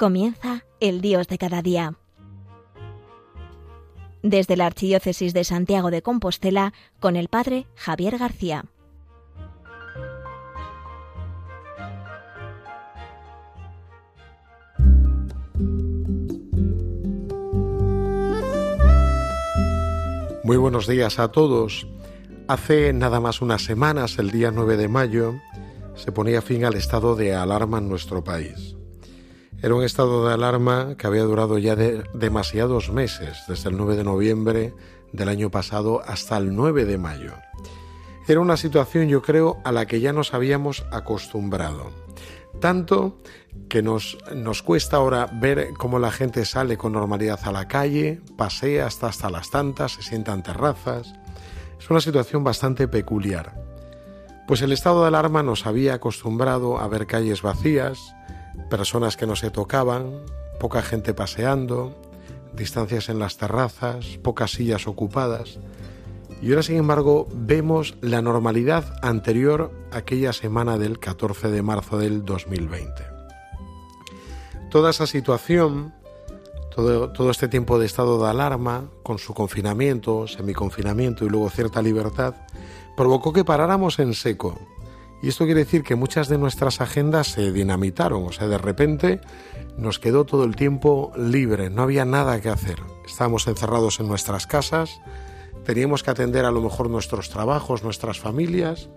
Comienza el Dios de cada día. Desde la Archidiócesis de Santiago de Compostela, con el Padre Javier García. Muy buenos días a todos. Hace nada más unas semanas, el día 9 de mayo, se ponía fin al estado de alarma en nuestro país. Era un estado de alarma que había durado ya de demasiados meses, desde el 9 de noviembre del año pasado hasta el 9 de mayo. Era una situación, yo creo, a la que ya nos habíamos acostumbrado. Tanto que nos, nos cuesta ahora ver cómo la gente sale con normalidad a la calle, pasea hasta, hasta las tantas, se sienta en terrazas. Es una situación bastante peculiar. Pues el estado de alarma nos había acostumbrado a ver calles vacías, personas que no se tocaban, poca gente paseando, distancias en las terrazas, pocas sillas ocupadas. Y ahora, sin embargo, vemos la normalidad anterior a aquella semana del 14 de marzo del 2020. Toda esa situación, todo, todo este tiempo de estado de alarma, con su confinamiento, semiconfinamiento y luego cierta libertad, provocó que paráramos en seco y esto quiere decir que muchas de nuestras agendas se dinamitaron, o sea, de repente nos quedó todo el tiempo libre, no había nada que hacer. Estábamos encerrados en nuestras casas, teníamos que atender a lo mejor nuestros trabajos, nuestras familias,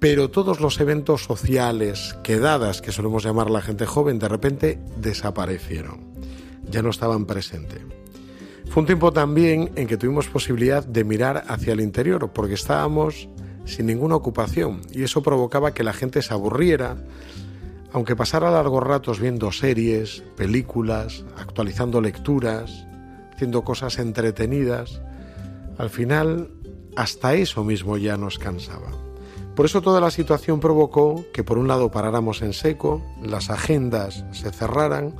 pero todos los eventos sociales, quedadas, que solemos llamar la gente joven, de repente desaparecieron, ya no estaban presentes. Fue un tiempo también en que tuvimos posibilidad de mirar hacia el interior, porque estábamos sin ninguna ocupación y eso provocaba que la gente se aburriera, aunque pasara largos ratos viendo series, películas, actualizando lecturas, haciendo cosas entretenidas, al final hasta eso mismo ya nos cansaba. Por eso toda la situación provocó que por un lado paráramos en seco, las agendas se cerraran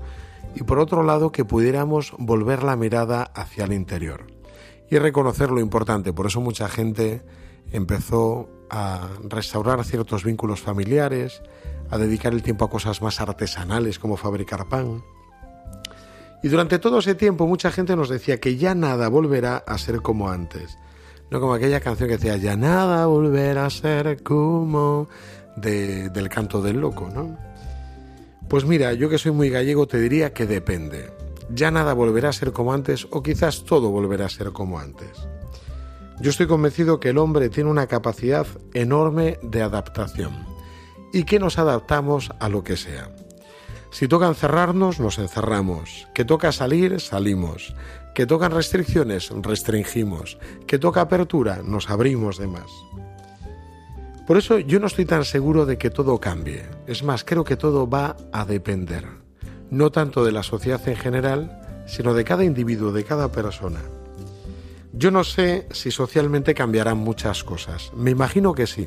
y por otro lado que pudiéramos volver la mirada hacia el interior y reconocer lo importante. Por eso mucha gente empezó a restaurar ciertos vínculos familiares, a dedicar el tiempo a cosas más artesanales como fabricar pan. Y durante todo ese tiempo mucha gente nos decía que ya nada volverá a ser como antes. No como aquella canción que decía, ya nada volverá a ser como del canto del loco, ¿no? Pues mira, yo que soy muy gallego te diría que depende. Ya nada volverá a ser como antes o quizás todo volverá a ser como antes. Yo estoy convencido que el hombre tiene una capacidad enorme de adaptación y que nos adaptamos a lo que sea. Si toca encerrarnos, nos encerramos. Que toca salir, salimos. Que tocan restricciones, restringimos. Que toca apertura, nos abrimos de más. Por eso yo no estoy tan seguro de que todo cambie. Es más, creo que todo va a depender. No tanto de la sociedad en general, sino de cada individuo, de cada persona. Yo no sé si socialmente cambiarán muchas cosas. Me imagino que sí.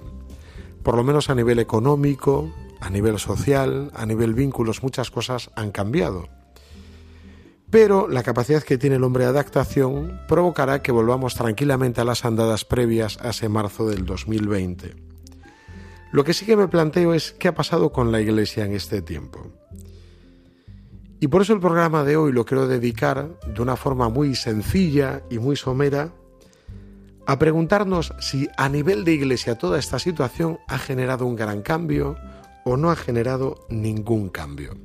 Por lo menos a nivel económico, a nivel social, a nivel vínculos, muchas cosas han cambiado. Pero la capacidad que tiene el hombre de adaptación provocará que volvamos tranquilamente a las andadas previas a ese marzo del 2020. Lo que sí que me planteo es qué ha pasado con la Iglesia en este tiempo. Y por eso el programa de hoy lo quiero dedicar de una forma muy sencilla y muy somera a preguntarnos si a nivel de iglesia toda esta situación ha generado un gran cambio o no ha generado ningún cambio.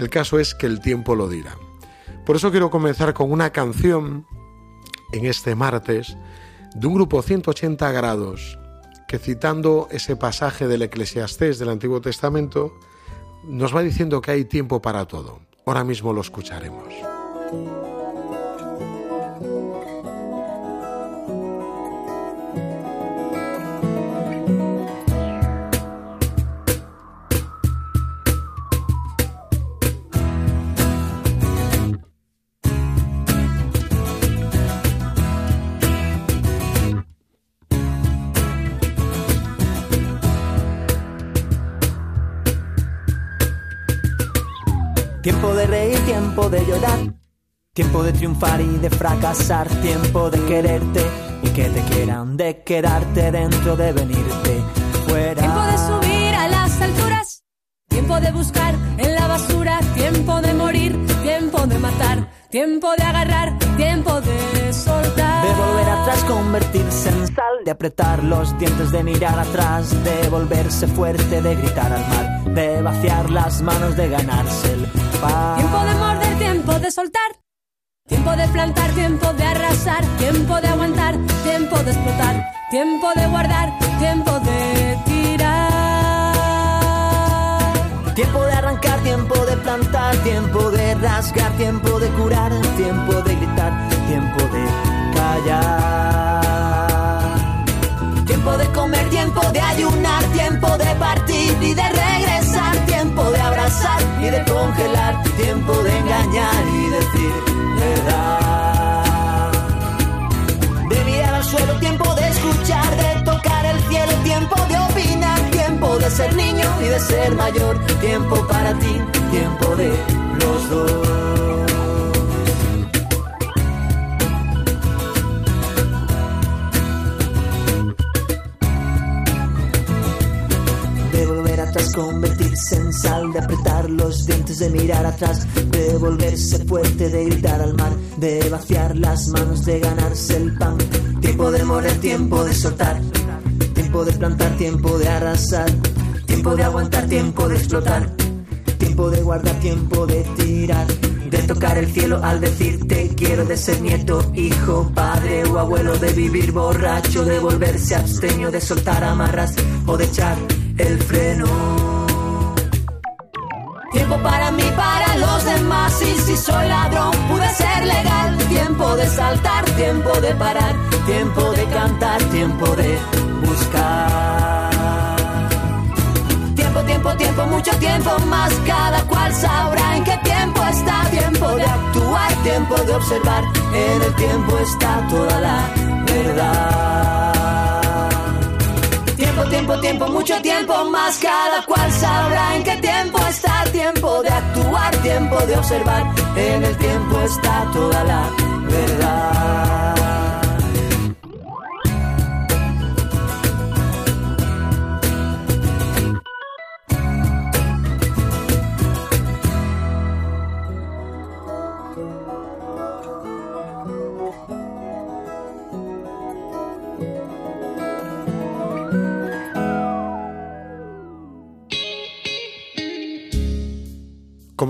El caso es que el tiempo lo dirá. Por eso quiero comenzar con una canción en este martes de un grupo 180 grados que citando ese pasaje del Eclesiastés del Antiguo Testamento nos va diciendo que hay tiempo para todo. Ahora mismo lo escucharemos. Tiempo de llorar. Tiempo de triunfar y de fracasar. Tiempo de quererte y que te quieran. De quedarte dentro, de venirte fuera. Tiempo de subir a las alturas. Tiempo de buscar en la basura. Tiempo tiempo de agarrar, tiempo de soltar. De volver atrás, convertirse en sal, de apretar los dientes, de mirar atrás, de volverse fuerte, de gritar al mar, de vaciar las manos, de ganarse el pan. Tiempo de morder, tiempo de soltar. Tiempo de plantar, tiempo de arrasar, tiempo de aguantar, tiempo de explotar, tiempo de guardar, tiempo de tirar. Tiempo de arrancar, tiempo de plantar, tiempo de rasgar, tiempo de curar, tiempo de gritar, tiempo de callar. Tiempo de comer, tiempo de ayunar, tiempo de partir y de regresar, tiempo de abrazar y de congelar, tiempo de engañar y decir verdad. De mirar al suelo, tiempo de escuchar, de tocar el cielo, tiempo de opinar, tiempo de ser niño y de ser mayor, tiempo para ti, tiempo de los dos. Convertirse en sal, de apretar los dientes, de mirar atrás, de volverse fuerte, de gritar al mar, de vaciar las manos, de ganarse el pan. Tiempo de morir, tiempo de soltar, tiempo de plantar, tiempo de arrasar, tiempo de aguantar, tiempo de explotar, tiempo de guardar, tiempo de tirar. De tocar el cielo al decirte quiero de ser nieto, hijo, padre o abuelo, de vivir borracho, de volverse absteño, de soltar amarras o de echar el freno. Para mí, para los demás. Y si soy ladrón, pude ser legal. Tiempo de saltar, tiempo de parar, tiempo de cantar, tiempo de buscar. Tiempo, tiempo, tiempo, mucho tiempo más. Cada cual sabrá en qué tiempo está. Tiempo de actuar, tiempo de observar. En el tiempo está toda la verdad. Tiempo, tiempo, tiempo, mucho tiempo más. Cada cual sabrá en qué tiempo está. Tiempo de actuar, tiempo de observar. En el tiempo está toda la verdad.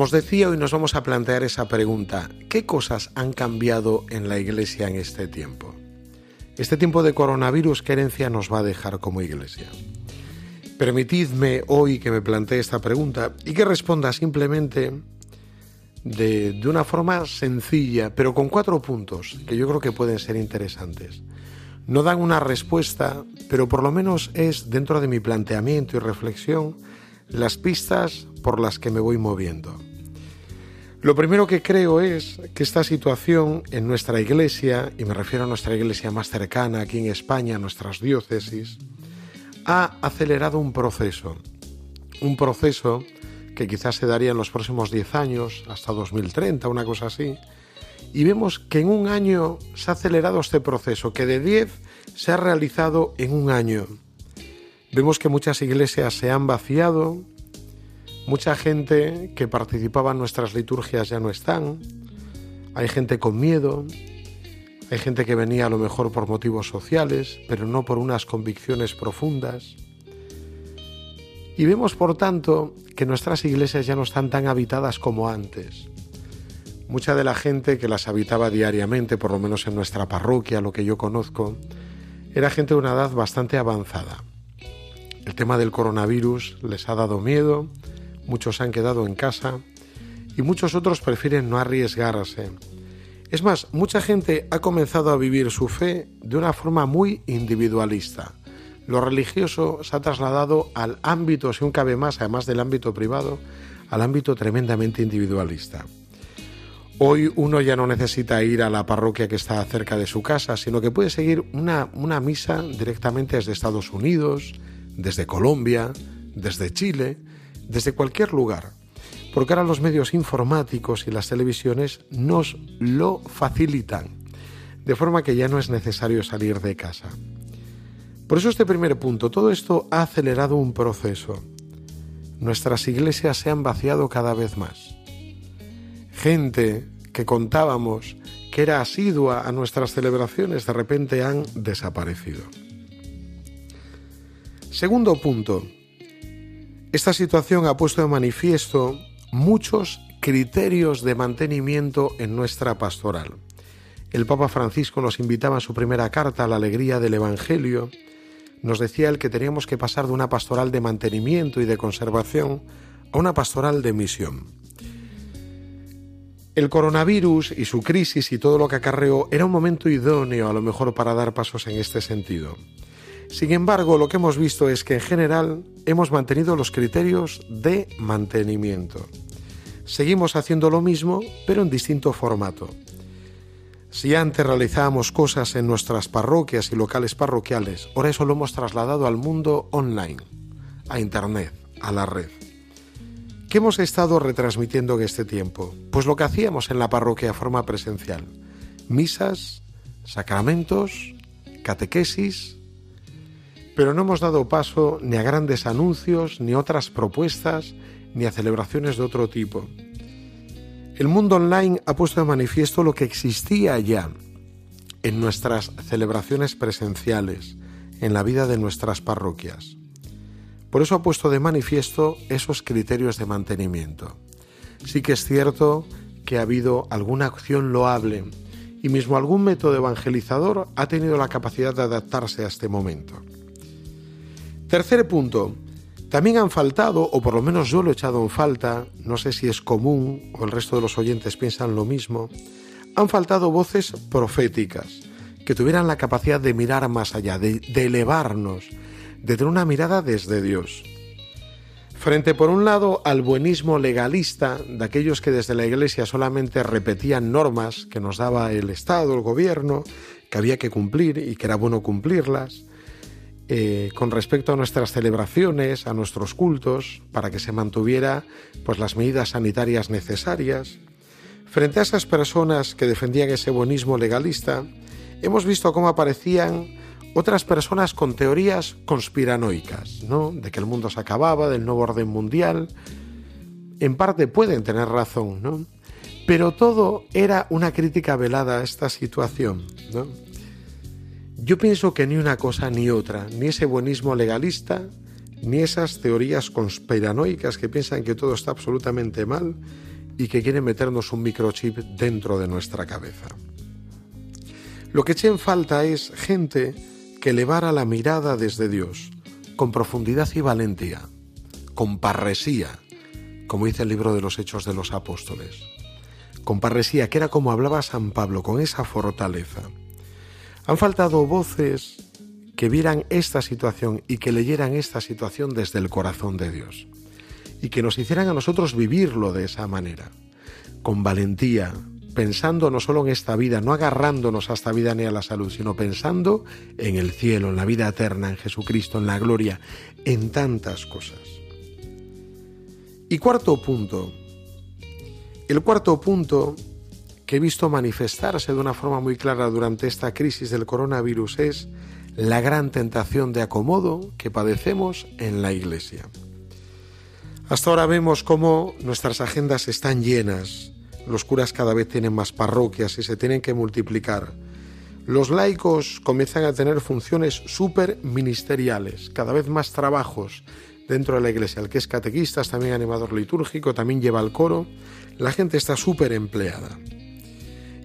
Como os decía, hoy nos vamos a plantear esa pregunta. ¿Qué cosas han cambiado en la Iglesia en este tiempo? Este tiempo de coronavirus, ¿qué herencia nos va a dejar como Iglesia? Permitidme hoy que me plantee esta pregunta y que responda simplemente de, de, una forma sencilla, pero con cuatro puntos que yo creo que pueden ser interesantes. No dan una respuesta, pero por lo menos es dentro de mi planteamiento y reflexión las pistas por las que me voy moviendo. Lo primero que creo es que esta situación en nuestra iglesia, y me refiero a nuestra iglesia más cercana aquí en España, nuestras diócesis, ha acelerado un proceso. Un proceso que quizás se daría en los próximos 10 años, hasta 2030, una cosa así. Y vemos que en un año se ha acelerado este proceso, que de 10 se ha realizado en un año. Vemos que muchas iglesias se han vaciado, mucha gente que participaba en nuestras liturgias ya no están, hay gente con miedo, hay gente que venía a lo mejor por motivos sociales, pero no por unas convicciones profundas. Y vemos, por tanto, que nuestras iglesias ya no están tan habitadas como antes. Mucha de la gente que las habitaba diariamente, por lo menos en nuestra parroquia, lo que yo conozco, era gente de una edad bastante avanzada. El tema del coronavirus les ha dado miedo, muchos han quedado en casa y muchos otros prefieren no arriesgarse. Es más, mucha gente ha comenzado a vivir su fe de una forma muy individualista. Lo religioso se ha trasladado al ámbito, si un cabe más, además del ámbito privado, al ámbito tremendamente individualista. Hoy uno ya no necesita ir a la parroquia que está cerca de su casa, sino que puede seguir una, una misa directamente desde Estados Unidos, desde Colombia, desde Chile, desde cualquier lugar. Porque ahora los medios informáticos y las televisiones nos lo facilitan, de forma que ya no es necesario salir de casa. Por eso este primer punto, todo esto ha acelerado un proceso. Nuestras iglesias se han vaciado cada vez más. Gente que contábamos, que era asidua a nuestras celebraciones, de repente han desaparecido. Segundo punto, esta situación ha puesto de manifiesto muchos criterios de mantenimiento en nuestra pastoral. El Papa Francisco nos invitaba en su primera carta a la alegría del Evangelio. Nos decía el que teníamos que pasar de una pastoral de mantenimiento y de conservación a una pastoral de misión. El coronavirus y su crisis y todo lo que acarreó era un momento idóneo a lo mejor para dar pasos en este sentido. Sin embargo, lo que hemos visto es que en general hemos mantenido los criterios de mantenimiento. Seguimos haciendo lo mismo, pero en distinto formato. Si antes realizábamos cosas en nuestras parroquias y locales parroquiales, ahora eso lo hemos trasladado al mundo online, a Internet, a la red. ¿Qué hemos estado retransmitiendo en este tiempo? Pues lo que hacíamos en la parroquia de forma presencial. Misas, sacramentos, catequesis, pero no hemos dado paso ni a grandes anuncios, ni otras propuestas, ni a celebraciones de otro tipo. El mundo online ha puesto de manifiesto lo que existía ya en nuestras celebraciones presenciales, en la vida de nuestras parroquias. Por eso ha puesto de manifiesto esos criterios de mantenimiento. Sí que es cierto que ha habido alguna acción loable y mismo algún método evangelizador ha tenido la capacidad de adaptarse a este momento. Tercer punto, también han faltado, o por lo menos yo lo he echado en falta, no sé si es común o el resto de los oyentes piensan lo mismo, han faltado voces proféticas que tuvieran la capacidad de mirar más allá, de, elevarnos, de tener una mirada desde Dios. Frente, por un lado, al buenismo legalista de aquellos que desde la Iglesia solamente repetían normas que nos daba el Estado, el gobierno, que había que cumplir y que era bueno cumplirlas, eh, con respecto a nuestras celebraciones, a nuestros cultos, para que se mantuviera pues, las medidas sanitarias necesarias. Frente a esas personas que defendían ese buenismo legalista, hemos visto cómo aparecían otras personas con teorías conspiranoicas, ¿no? De que el mundo se acababa, del nuevo orden mundial. En parte pueden tener razón, ¿no? Pero todo era una crítica velada a esta situación, ¿no? Yo pienso que ni una cosa ni otra, ni ese buenismo legalista, ni esas teorías conspiranoicas que piensan que todo está absolutamente mal y que quieren meternos un microchip dentro de nuestra cabeza. Lo que eché en falta es gente que elevara la mirada desde Dios, con profundidad y valentía, con parresía, como dice el libro de los Hechos de los Apóstoles. Con parresía, que era como hablaba San Pablo, con esa fortaleza. Han faltado voces que vieran esta situación y que leyeran esta situación desde el corazón de Dios y que nos hicieran a nosotros vivirlo de esa manera, con valentía, pensando no solo en esta vida, no agarrándonos a esta vida ni a la salud, sino pensando en el cielo, en la vida eterna, en Jesucristo, en la gloria, en tantas cosas. Y cuarto punto. El cuarto punto que he visto manifestarse de una forma muy clara durante esta crisis del coronavirus es la gran tentación de acomodo que padecemos en la Iglesia. Hasta ahora vemos cómo nuestras agendas están llenas, los curas cada vez tienen más parroquias y se tienen que multiplicar. Los laicos comienzan a tener funciones súper ministeriales, cada vez más trabajos dentro de la iglesia. El que es catequista también animador litúrgico, también lleva el coro. La gente está súper empleada.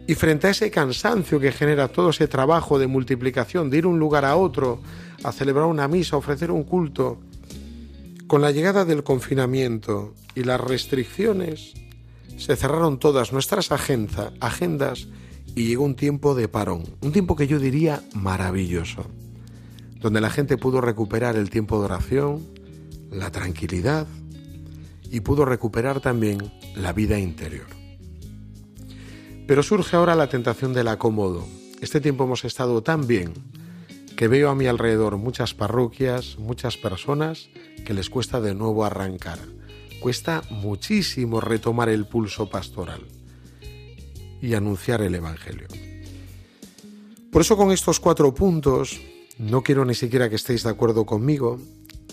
Y frente a ese cansancio que genera todo ese trabajo de multiplicación, de ir un lugar a otro, a celebrar una misa, a ofrecer un culto, con la llegada del confinamiento y las restricciones, se cerraron todas nuestras agendas y llegó un tiempo de parón, un tiempo que yo diría maravilloso, donde la gente pudo recuperar el tiempo de oración, la tranquilidad y pudo recuperar también la vida interior. Pero surge ahora la tentación del acomodo. Este tiempo hemos estado tan bien que veo a mi alrededor muchas parroquias, muchas personas que les cuesta de nuevo arrancar. Cuesta muchísimo retomar el pulso pastoral y anunciar el Evangelio. Por eso con estos cuatro puntos, no quiero ni siquiera que estéis de acuerdo conmigo,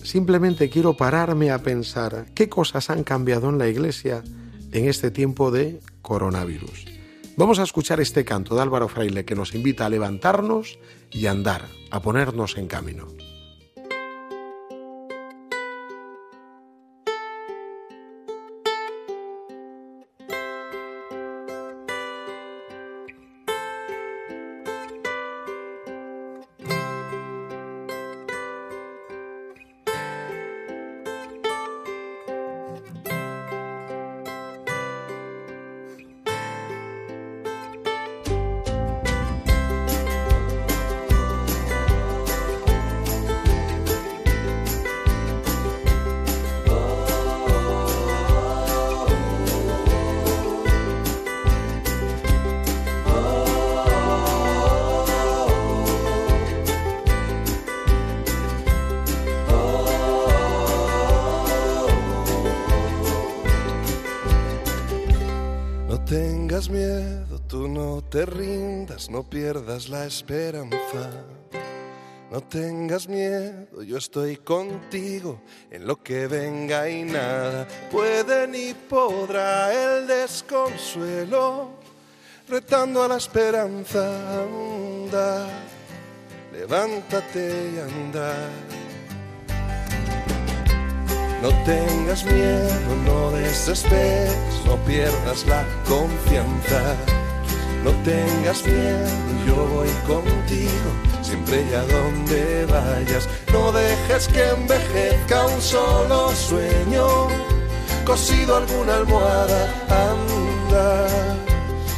simplemente quiero pararme a pensar qué cosas han cambiado en la Iglesia en este tiempo de coronavirus Vamos a escuchar este canto de Álvaro Fraile que nos invita a levantarnos y andar, a ponernos en camino. No pierdas la esperanza. No tengas miedo, yo estoy contigo en lo que venga y nada puede ni podrá el desconsuelo, retando a la esperanza. Anda, levántate y anda. No tengas miedo, no desesperes, no pierdas la confianza no tengas miedo, yo voy contigo, siempre y a donde vayas. No dejes que envejezca un solo sueño, cosido alguna almohada, anda,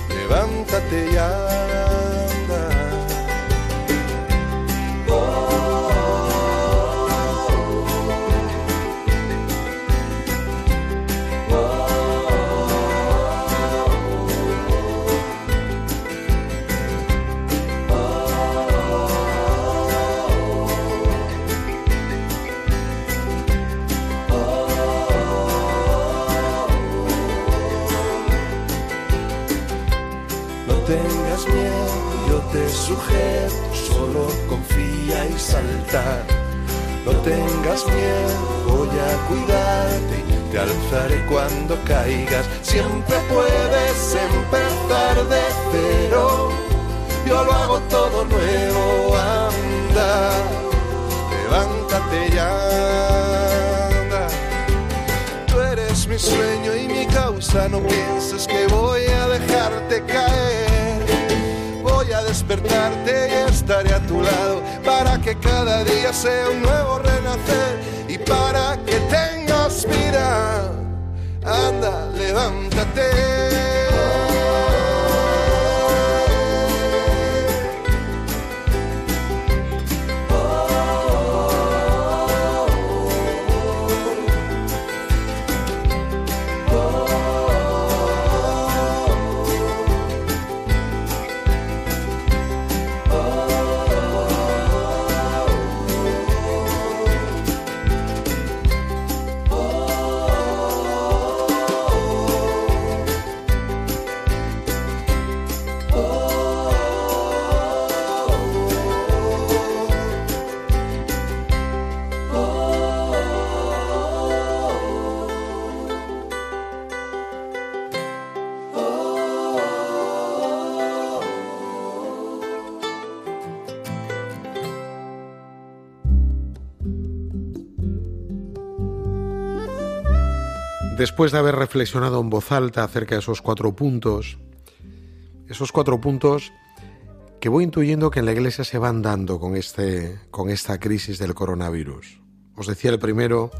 levántate ya. Sujeto, solo confía y salta. No tengas miedo, voy a cuidarte, te alzaré cuando caigas. Siempre puedes empezar de cero, yo lo hago todo nuevo, anda, levántate ya. Anda. Tú eres mi sueño y mi causa, no pienses que voy a dejarte caer despertarte y estaré a tu lado para que cada día sea un nuevo renacer y para que tengas vida. Anda, levántate. Después de haber reflexionado en voz alta acerca de esos cuatro puntos, esos cuatro puntos que voy intuyendo que en la iglesia se van dando con, este, con esta crisis del coronavirus. Os decía el primero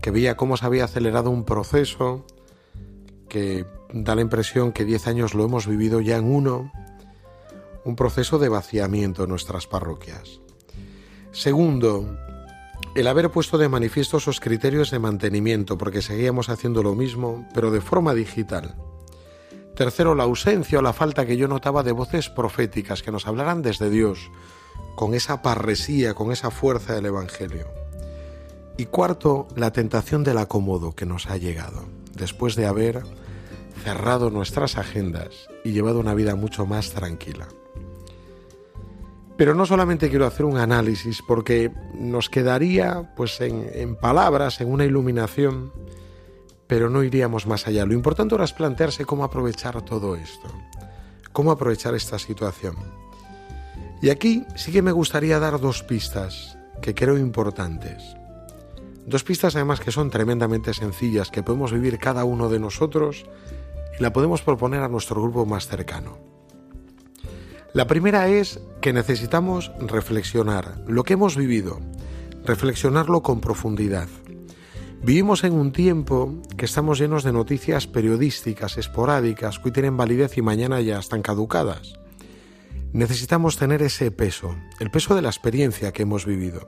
que veía cómo se había acelerado un proceso que da la impresión que diez años lo hemos vivido ya en uno, un proceso de vaciamiento en nuestras parroquias. Segundo, el haber puesto de manifiesto esos criterios de mantenimiento, porque seguíamos haciendo lo mismo, pero de forma digital. Tercero, la ausencia o la falta que yo notaba de voces proféticas que nos hablaran desde Dios, con esa parresía, con esa fuerza del Evangelio. Y cuarto, la tentación del acomodo que nos ha llegado, después de haber cerrado nuestras agendas y llevado una vida mucho más tranquila. Pero no solamente quiero hacer un análisis, porque nos quedaría pues en, palabras, en una iluminación, pero no iríamos más allá. Lo importante ahora es plantearse cómo aprovechar todo esto, cómo aprovechar esta situación. Y aquí sí que me gustaría dar dos pistas que creo importantes. Dos pistas además que son tremendamente sencillas, que podemos vivir cada uno de nosotros y la podemos proponer a nuestro grupo más cercano. La primera es que necesitamos reflexionar lo que hemos vivido, reflexionarlo con profundidad. Vivimos en un tiempo que estamos llenos de noticias periodísticas, esporádicas, que hoy tienen validez y mañana ya están caducadas. Necesitamos tener ese peso, el peso de la experiencia que hemos vivido.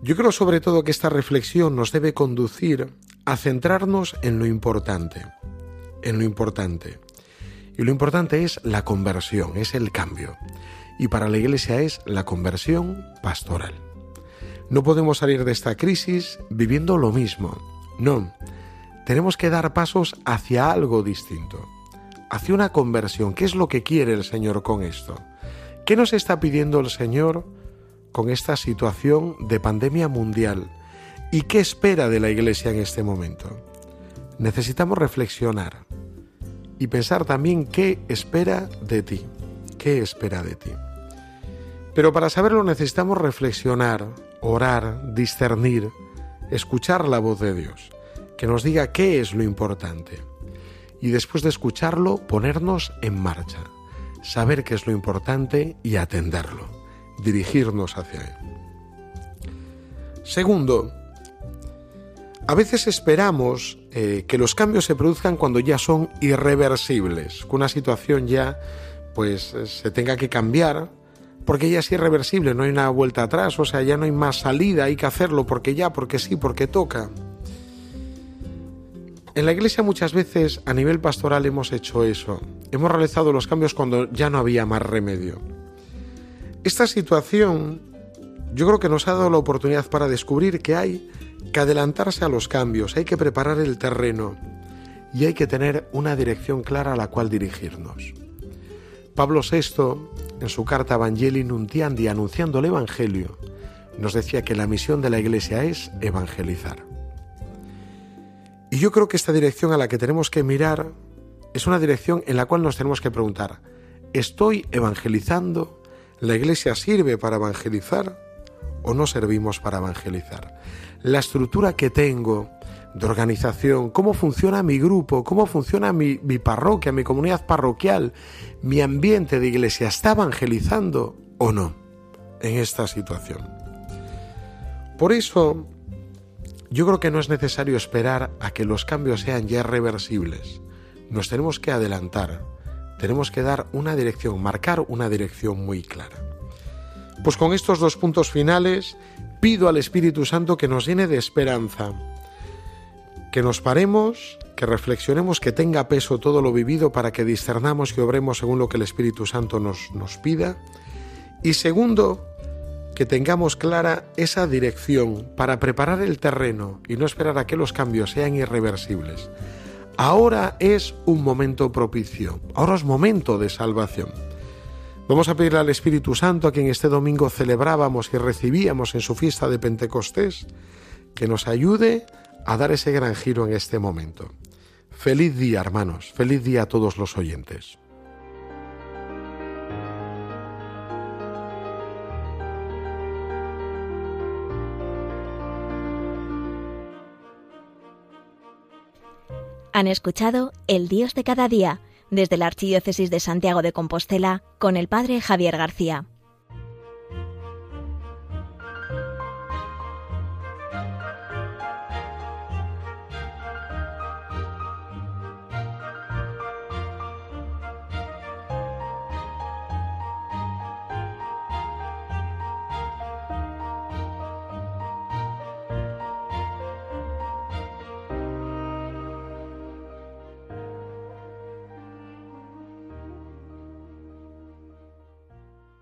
Yo creo sobre todo que esta reflexión nos debe conducir a centrarnos en lo importante, en lo importante. Y lo importante es la conversión, es el cambio. Y para la Iglesia es la conversión pastoral. No podemos salir de esta crisis viviendo lo mismo. No, tenemos que dar pasos hacia algo distinto, hacia una conversión. ¿Qué es lo que quiere el Señor con esto? ¿Qué nos está pidiendo el Señor con esta situación de pandemia mundial? ¿Y qué espera de la Iglesia en este momento? Necesitamos reflexionar y pensar también qué espera de ti, qué espera de ti. Pero para saberlo necesitamos reflexionar, orar, discernir, escuchar la voz de Dios, que nos diga qué es lo importante. Y después de escucharlo, ponernos en marcha, saber qué es lo importante y atenderlo, dirigirnos hacia él. Segundo, a veces esperamos eh, que los cambios se produzcan cuando ya son irreversibles, que una situación ya pues se tenga que cambiar porque ya es irreversible, no hay una vuelta atrás, o sea, ya no hay más salida, hay que hacerlo porque ya, porque sí, porque toca. En la iglesia muchas veces a nivel pastoral hemos hecho eso, hemos realizado los cambios cuando ya no había más remedio. Esta situación yo creo que nos ha dado la oportunidad para descubrir que hay que adelantarse a los cambios, hay que preparar el terreno y hay que tener una dirección clara a la cual dirigirnos. Pablo VI, en su carta Evangelii Nuntiandi, anunciando el Evangelio, nos decía que la misión de la Iglesia es evangelizar. Y yo creo que esta dirección a la que tenemos que mirar es una dirección en la cual nos tenemos que preguntar, ¿estoy evangelizando? ¿La Iglesia sirve para evangelizar o no servimos para evangelizar? La estructura que tengo, de organización, cómo funciona mi grupo, cómo funciona mi, parroquia, mi comunidad parroquial, mi ambiente de iglesia, ¿está evangelizando o no en esta situación? Por eso, yo creo que no es necesario esperar a que los cambios sean ya reversibles. Nos tenemos que adelantar, tenemos que dar una dirección, marcar una dirección muy clara. Pues con estos dos puntos finales, pido al Espíritu Santo que nos llene de esperanza, que nos paremos, que reflexionemos, que tenga peso todo lo vivido para que discernamos y obremos según lo que el Espíritu Santo nos, nos pida. Y segundo, que tengamos clara esa dirección para preparar el terreno y no esperar a que los cambios sean irreversibles. Ahora es un momento propicio, ahora es momento de salvación. Vamos a pedirle al Espíritu Santo, a quien este domingo celebrábamos y recibíamos en su fiesta de Pentecostés, que nos ayude a dar ese gran giro en este momento. Feliz día, hermanos, feliz día a todos los oyentes. Han escuchado El Dios de cada día desde la Archidiócesis de Santiago de Compostela con el Padre Javier García.